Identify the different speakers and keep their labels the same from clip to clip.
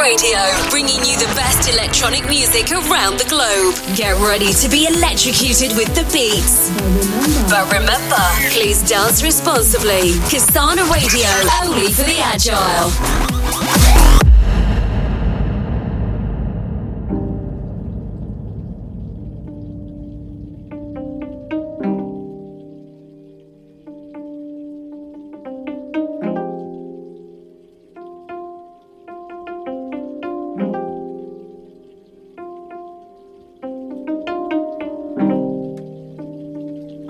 Speaker 1: Radio, bringing you the best electronic music around the globe. Get ready to be electrocuted with the beats. But remember, please dance responsibly. Kasana Radio, only for the agile.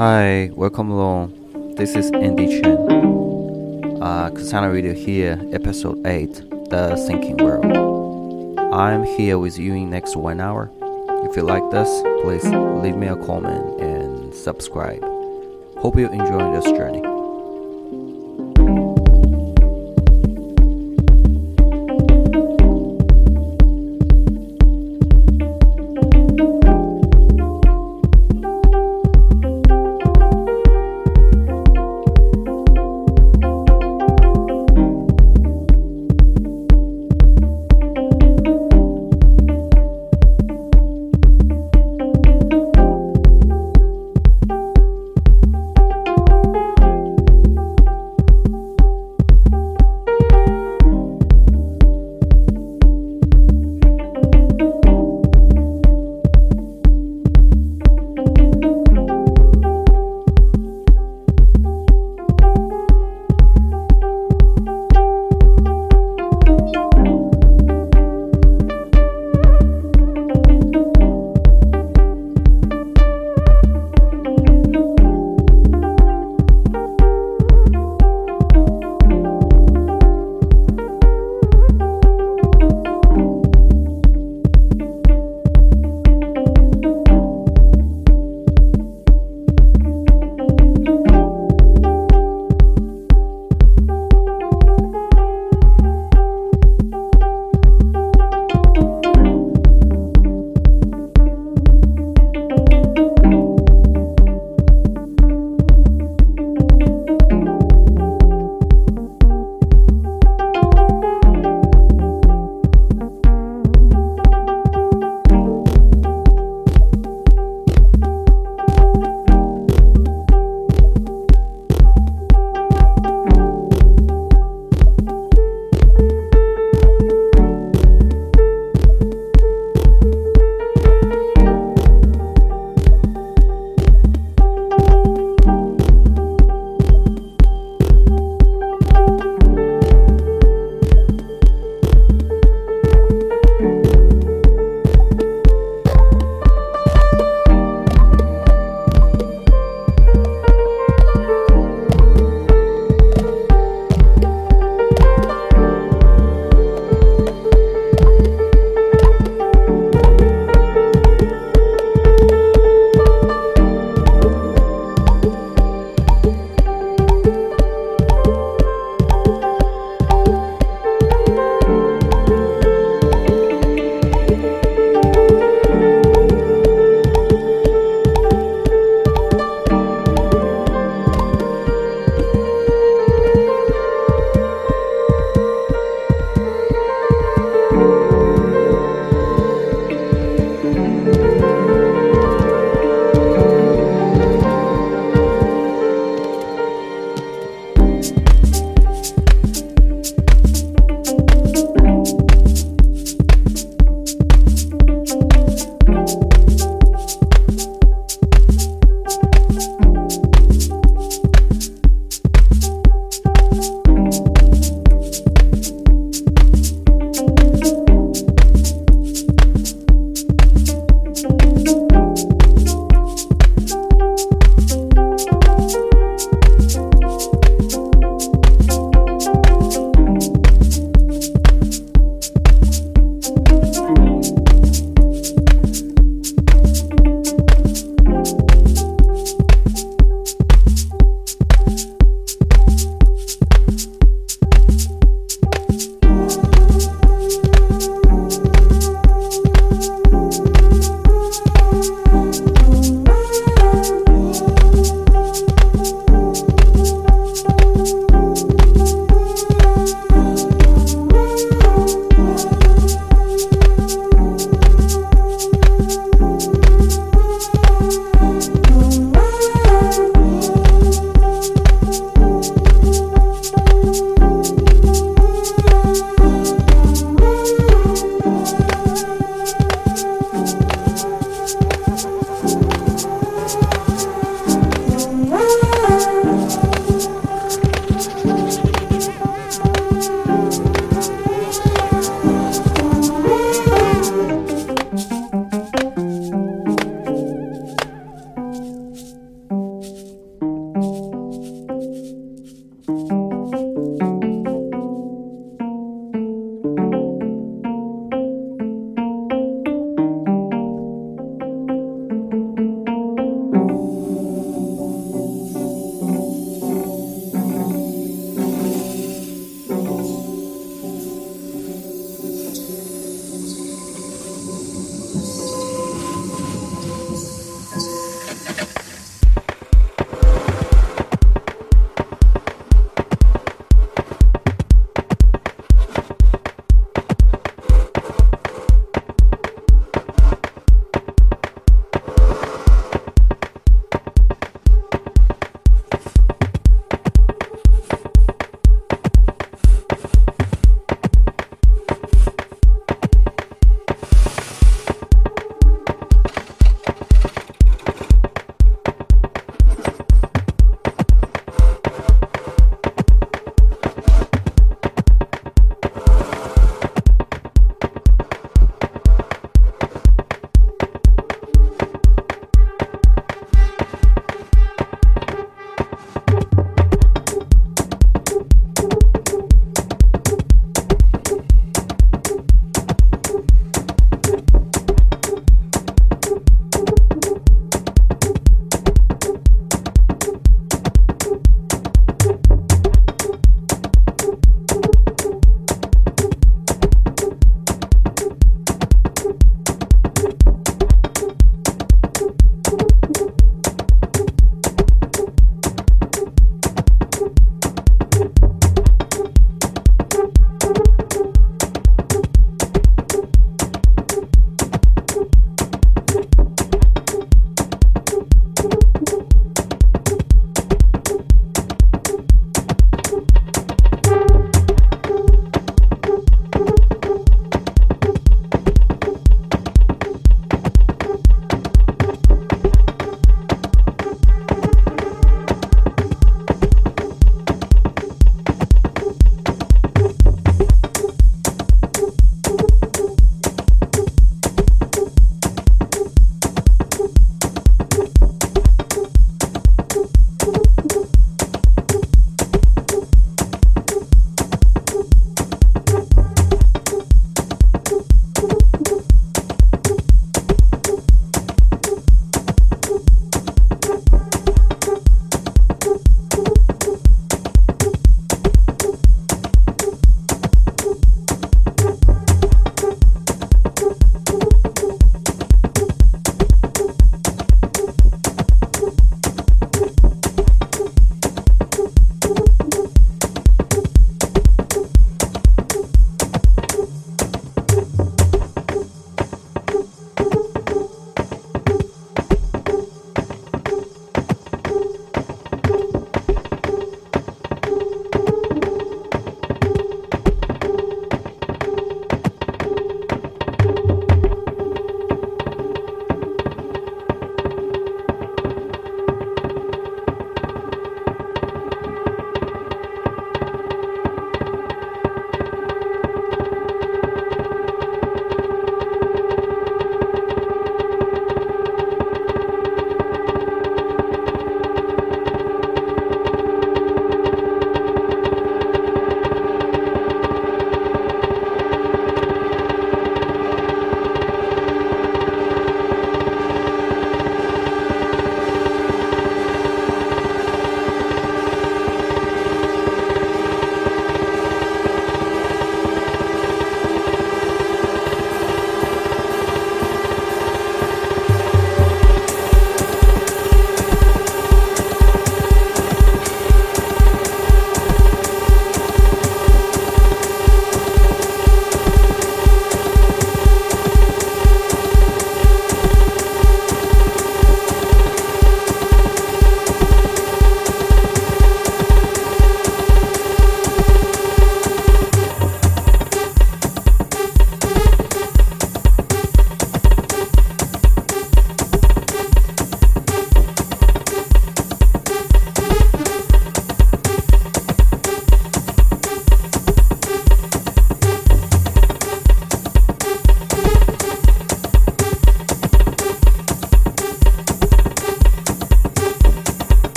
Speaker 2: Hi, welcome along. This is Andy Chen. Uh, Kasana Radio here, episode 8, The Thinking World. I'm here with you in next one hour. If you like this, please leave me a comment and subscribe. Hope you enjoy this journey.